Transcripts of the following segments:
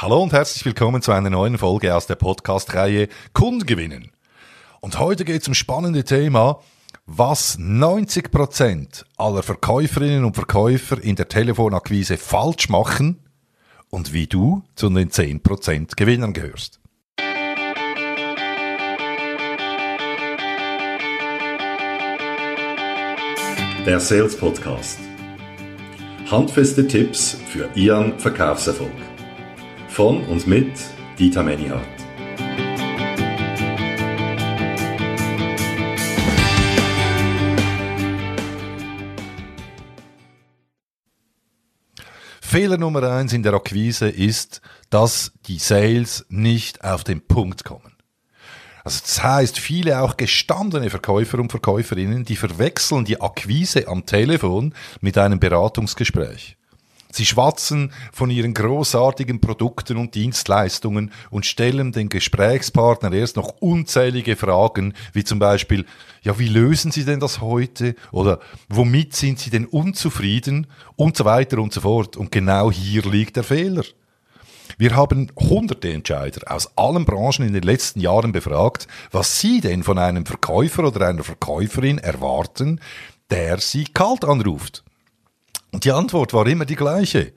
Hallo und herzlich willkommen zu einer neuen Folge aus der Podcast-Reihe Kunden gewinnen. Und heute geht es um spannende Thema, was 90% aller Verkäuferinnen und Verkäufer in der Telefonakquise falsch machen und wie du zu den 10% Gewinnern gehörst. Der Sales Podcast. Handfeste Tipps für Ihren Verkaufserfolg. Von und mit Dieter Menihardt. Fehler Nummer eins in der Akquise ist, dass die Sales nicht auf den Punkt kommen. Also das heißt, viele auch gestandene Verkäufer und Verkäuferinnen, die verwechseln die Akquise am Telefon mit einem Beratungsgespräch. Sie schwatzen von ihren großartigen Produkten und Dienstleistungen und stellen den Gesprächspartner erst noch unzählige Fragen, wie zum Beispiel, ja, wie lösen Sie denn das heute? Oder womit sind Sie denn unzufrieden? Und so weiter und so fort. Und genau hier liegt der Fehler. Wir haben hunderte Entscheider aus allen Branchen in den letzten Jahren befragt, was sie denn von einem Verkäufer oder einer Verkäuferin erwarten, der sie kalt anruft. Und die Antwort war immer die gleiche.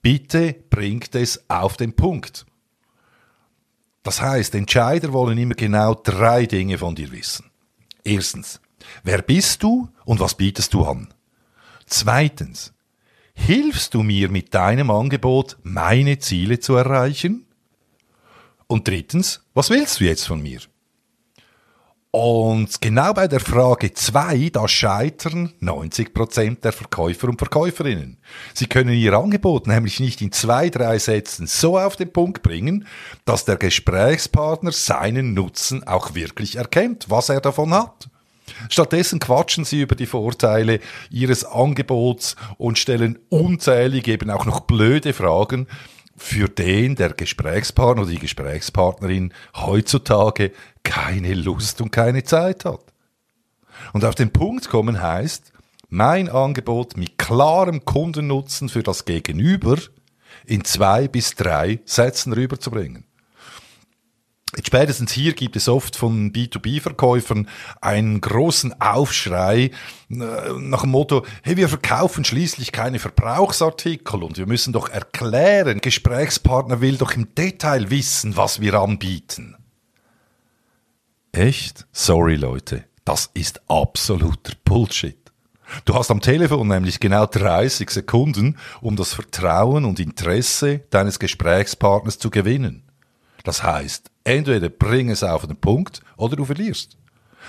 Bitte bringt es auf den Punkt. Das heißt, Entscheider wollen immer genau drei Dinge von dir wissen. Erstens, wer bist du und was bietest du an? Zweitens, hilfst du mir mit deinem Angebot, meine Ziele zu erreichen? Und drittens, was willst du jetzt von mir? Und genau bei der Frage 2, da scheitern 90% der Verkäufer und Verkäuferinnen. Sie können ihr Angebot nämlich nicht in zwei, drei Sätzen so auf den Punkt bringen, dass der Gesprächspartner seinen Nutzen auch wirklich erkennt, was er davon hat. Stattdessen quatschen sie über die Vorteile ihres Angebots und stellen unzählige, eben auch noch blöde Fragen, für den der Gesprächspartner oder die Gesprächspartnerin heutzutage keine Lust und keine Zeit hat. Und auf den Punkt kommen heißt, mein Angebot mit klarem Kundennutzen für das Gegenüber in zwei bis drei Sätzen rüberzubringen. Spätestens hier gibt es oft von B2B-Verkäufern einen großen Aufschrei äh, nach dem Motto, hey, wir verkaufen schließlich keine Verbrauchsartikel und wir müssen doch erklären, Gesprächspartner will doch im Detail wissen, was wir anbieten. Echt? Sorry Leute, das ist absoluter Bullshit. Du hast am Telefon nämlich genau 30 Sekunden, um das Vertrauen und Interesse deines Gesprächspartners zu gewinnen. Das heißt, entweder bring es auf den Punkt oder du verlierst.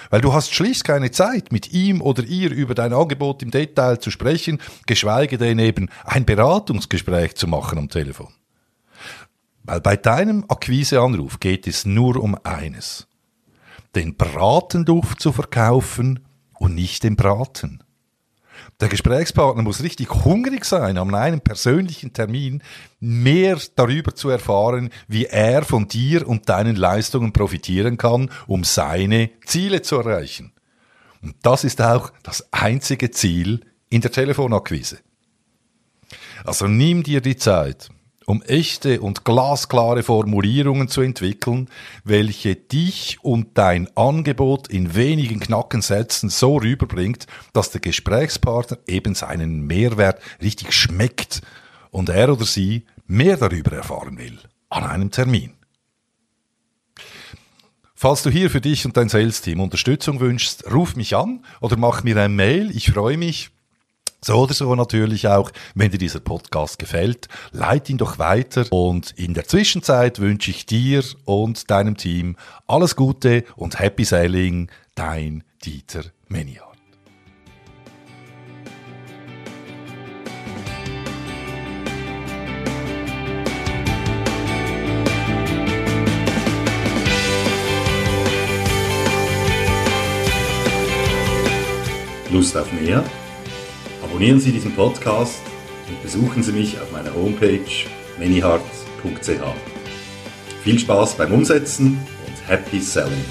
Weil du hast schlicht keine Zeit, mit ihm oder ihr über dein Angebot im Detail zu sprechen, geschweige denn eben ein Beratungsgespräch zu machen am Telefon. Weil bei deinem Akquiseanruf geht es nur um eines. Den Bratenduft zu verkaufen und nicht den Braten. Der Gesprächspartner muss richtig hungrig sein, an einem persönlichen Termin mehr darüber zu erfahren, wie er von dir und deinen Leistungen profitieren kann, um seine Ziele zu erreichen. Und das ist auch das einzige Ziel in der Telefonakquise. Also nimm dir die Zeit, um echte und glasklare Formulierungen zu entwickeln, welche dich und dein Angebot in wenigen knacken Sätzen so rüberbringt, dass der Gesprächspartner eben seinen Mehrwert richtig schmeckt und er oder sie mehr darüber erfahren will an einem Termin. Falls du hier für dich und dein Sales-Team Unterstützung wünschst, ruf mich an oder mach mir ein Mail. Ich freue mich so oder so natürlich auch, wenn dir dieser Podcast gefällt, leit ihn doch weiter und in der Zwischenzeit wünsche ich dir und deinem Team alles Gute und Happy Sailing, dein Dieter Meniart. Lust auf mehr? Abonnieren Sie diesen Podcast und besuchen Sie mich auf meiner Homepage manyheart.ch. Viel Spaß beim Umsetzen und Happy Selling!